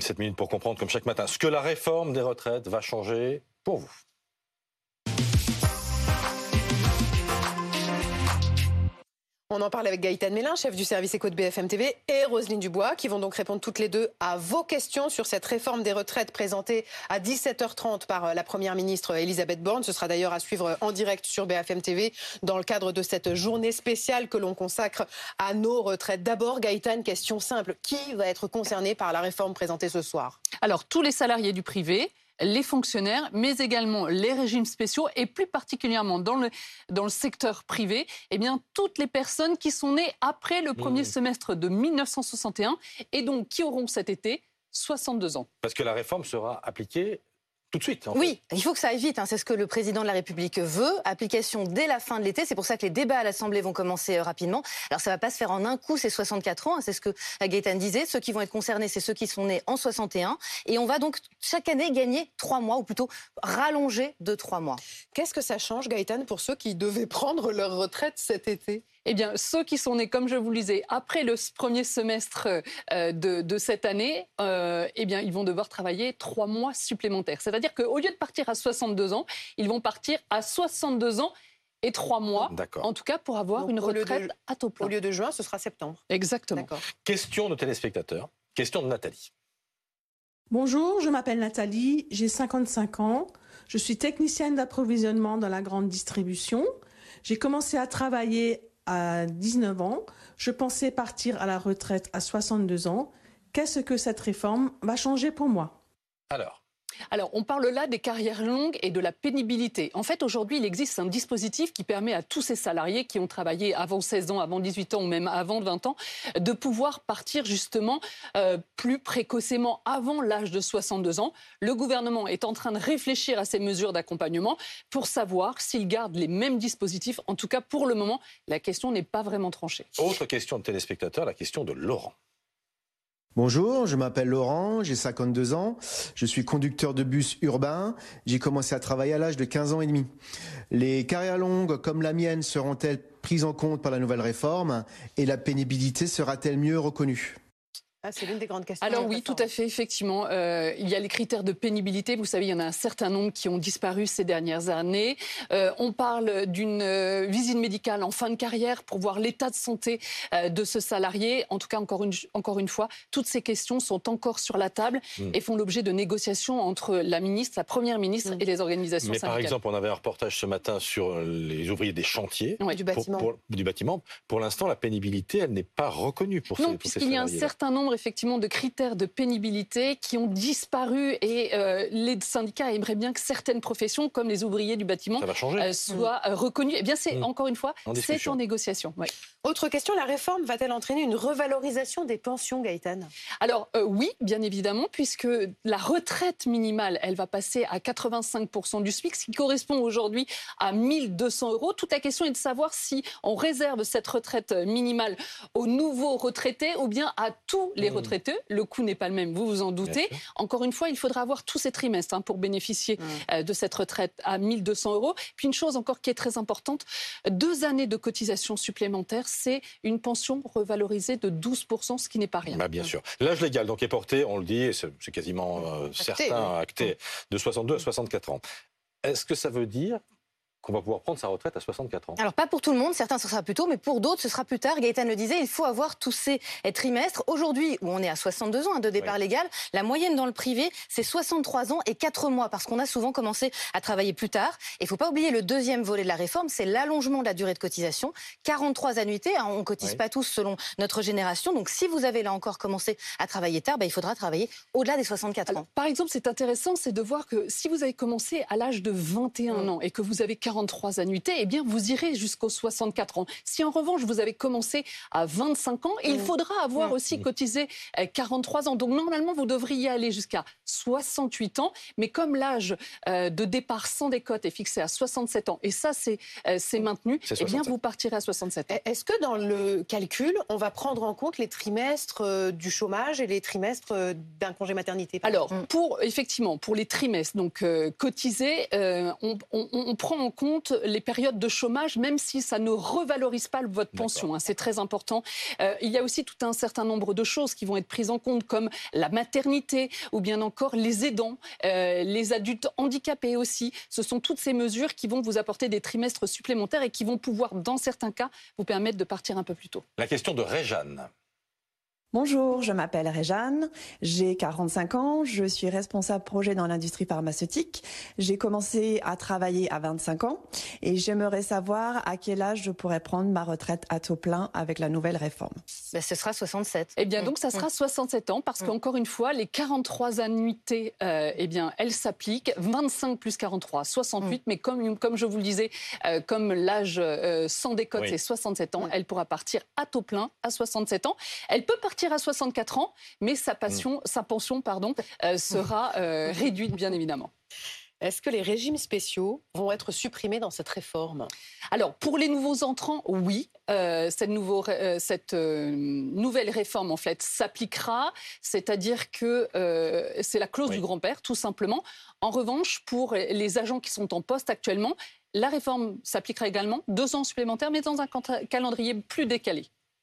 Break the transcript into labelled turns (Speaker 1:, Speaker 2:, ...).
Speaker 1: 7 minutes pour comprendre, comme chaque matin, ce que la réforme des retraites va changer pour vous.
Speaker 2: On en parle avec Gaëtan Mélin, chef du service éco de BFM TV, et Roselyne Dubois, qui vont donc répondre toutes les deux à vos questions sur cette réforme des retraites présentée à 17h30 par euh, la Première ministre Elisabeth Borne. Ce sera d'ailleurs à suivre en direct sur BFM TV dans le cadre de cette journée spéciale que l'on consacre à nos retraites. D'abord, Gaëtan, question simple. Qui va être concerné par la réforme présentée ce soir?
Speaker 3: Alors, tous les salariés du privé, les fonctionnaires, mais également les régimes spéciaux et plus particulièrement dans le, dans le secteur privé, eh bien, toutes les personnes qui sont nées après le premier mmh. semestre de 1961 et donc qui auront cet été 62 ans.
Speaker 1: Parce que la réforme sera appliquée tout de suite.
Speaker 4: oui, il faut que ça aille vite. Hein. C'est ce que le président de la République veut. Application dès la fin de l'été. C'est pour ça que les débats à l'Assemblée vont commencer euh, rapidement. Alors ça va pas se faire en un coup, ces 64 ans. Hein. C'est ce que Gaëtan disait. Ceux qui vont être concernés, c'est ceux qui sont nés en 61. Et on va donc chaque année gagner trois mois, ou plutôt rallonger de trois mois.
Speaker 2: Qu'est-ce que ça change, Gaëtan, pour ceux qui devaient prendre leur retraite cet été?
Speaker 3: Eh bien, ceux qui sont nés, comme je vous le disais, après le premier semestre euh, de, cette année, euh, eh bien, ils vont devoir travailler trois mois supplémentaires. C'est-à-dire qu'au lieu de partir à 62 ans, ils vont partir à 62 ans et trois mois, en tout cas pour avoir une retraite à taux plein.
Speaker 2: Au lieu de juin, ce sera septembre.
Speaker 3: Exactement.
Speaker 1: Question de téléspectateurs, question de Nathalie.
Speaker 5: Bonjour, je m'appelle Nathalie, j'ai 55 ans, je suis technicienne d'approvisionnement dans la grande distribution. J'ai commencé à travailler à 19 ans. Je pensais partir à la retraite à 62 ans. Qu'est-ce que cette réforme va changer pour moi?
Speaker 1: Alors
Speaker 3: alors, on parle là des carrières longues et de la pénibilité. En fait, aujourd'hui, il existe un dispositif qui permet à tous ces salariés qui ont travaillé avant 16 ans, avant 18 ans ou même avant 20 ans, de pouvoir partir justement euh, plus précocement avant l'âge de 62 ans. Le gouvernement est en train de réfléchir à ces mesures d'accompagnement pour savoir s'il garde les mêmes dispositifs. En tout cas, pour le moment, la question n'est pas vraiment tranchée.
Speaker 1: Autre question de téléspectateur, la question de Laurent.
Speaker 6: Bonjour, je m'appelle Laurent, j'ai 52 ans, je suis conducteur de bus urbain, j'ai commencé à travailler à l'âge de 15 ans et demi. Les carrières longues comme la mienne seront-elles prises en compte par la nouvelle réforme et la pénibilité sera-t-elle mieux reconnue?
Speaker 2: Ah, c'est l'une des grandes questions.
Speaker 3: Alors oui, tout à fait, effectivement. Euh, il y a les critères de pénibilité. Vous savez, il y en a un certain nombre qui ont disparu ces dernières années. Euh, on parle d'une euh, visite médicale en fin de carrière pour voir l'état de santé de ce salarié. En tout cas, encore une, encore une fois, toutes ces questions sont encore sur la table hmm. et font l'objet de négociations entre la ministre, la première ministre hmm. et les organisations
Speaker 1: Mais
Speaker 3: par
Speaker 1: exemple, on avait un reportage ce matin sur les ouvriers des chantiers
Speaker 2: du bâtiment.
Speaker 1: Pour, du bâtiment. Pour l'instant, la pénibilité, elle n'est pas reconnue pour
Speaker 3: non,
Speaker 1: ces,
Speaker 3: puisqu'il y a un certain nombre effectivement de critères de pénibilité qui ont disparu et euh, les syndicats aimeraient bien que certaines professions, comme les ouvriers du bâtiment,
Speaker 1: euh,
Speaker 3: soient euh, reconnues. Eh bien, c'est mm. encore une fois, c'est en négociation.
Speaker 2: Autre question, la réforme va-t-elle entraîner une revalorisation des pensions, Gaëtan?
Speaker 3: Alors oui, bien évidemment, puisque la retraite minimale, elle va passer à 85% du SMIC, ce qui correspond aujourd'hui à 1200 euros. Toute la question est de savoir si on réserve cette retraite minimale aux nouveaux retraités ou bien à tous les mm. retraités le coût n'est pas le même, vous vous en doutez. Encore une fois, il faudra avoir tous ces trimestres hein, pour bénéficier euh, de cette retraite à 1200 euros. Puis une chose encore qui est très importante, deux années de cotisation supplémentaire, c'est une pension revalorisée de 12%, ce qui n'est pas rien.
Speaker 1: Bah, bien sûr. L'âge légal donc est porté, on le dit, c'est quasiment euh, certain, acté, de 62 à 64 ans. Est-ce que ça veut dire qu'on va pouvoir prendre sa retraite à 64 ans.
Speaker 4: Alors pas pour tout le monde, certains ce sera plus tôt, mais pour d'autres ce sera plus tard. Gaëtan le disait, il faut avoir tous ces trimestres. Aujourd'hui, où on est à 62 ans de départ légal, la moyenne dans le privé, c'est 63 ans et 4 mois, parce qu'on a souvent commencé à travailler plus tard. Et il faut pas oublier le deuxième volet de la réforme, c'est l'allongement de la durée de cotisation. 43 annuités, hein, on cotise pas tous selon notre génération. Donc si vous avez là encore commencé à travailler tard, ben, il faudra travailler au-delà des 64 ans.
Speaker 3: Par exemple, c'est intéressant, c'est de voir que si vous avez commencé à l'âge de 21 mmh. ans et que vous avez 43 annuités, eh bien, vous irez jusqu'aux 64 ans. Si en revanche, vous avez commencé à 25 ans, il mmh. faudra avoir mmh. aussi cotisé 43 euh, ans. Donc, normalement, vous devriez aller jusqu'à 68 ans. Mais comme l'âge euh, de départ sans décote est fixé à 67 ans, et ça, c'est euh, maintenu, eh bien, vous partirez à 67 ans.
Speaker 2: Est-ce que dans le calcul, on va prendre en compte les trimestres du chômage et les trimestres d'un congé maternité
Speaker 3: Alors, pour, effectivement, pour les trimestres donc cotisés, on, on, on, prend en compte compte les périodes de chômage, même si ça ne revalorise pas votre pension. Hein. c'est très important. Euh, il y a aussi tout un certain nombre de choses qui vont être prises en compte, comme la maternité ou bien encore les aidants, euh, les adultes handicapés aussi. Ce sont toutes ces mesures qui vont vous apporter des trimestres supplémentaires et qui vont pouvoir, dans certains cas, vous permettre de partir un peu plus tôt.
Speaker 1: La question de Réjeanne.
Speaker 7: Bonjour, je m'appelle Réjeanne, j'ai 45 ans, je suis responsable projet dans l'industrie pharmaceutique. J'ai commencé à travailler à 25 ans et j'aimerais savoir à quel âge je pourrais prendre ma retraite à taux plein avec la nouvelle réforme.
Speaker 4: Ben, ce sera 67.
Speaker 3: Eh bien, donc ça sera 67 ans parce qu'encore une fois, les 43 annuités, euh, eh bien, elles s'appliquent. 25 plus 43, 68. Mais comme, comme je vous le disais, euh, comme l'âge euh, sans décote, c'est 67 ans, elle pourra partir à taux plein à 67 ans. Elle peut partir à 64 ans, mais sa, passion, sa pension pardon, euh, sera euh, réduite, bien évidemment.
Speaker 2: Est-ce que les régimes spéciaux vont être supprimés dans cette réforme?
Speaker 3: Alors, pour les nouveaux entrants, oui. Euh, cette, nouveau, cette nouvelle réforme, en fait, s'appliquera. C'est-à-dire que c'est la clause du grand-père, tout simplement. En revanche, pour les agents qui sont en poste actuellement, la réforme s'appliquera également, deux ans supplémentaires, mais dans un calendrier plus décalé.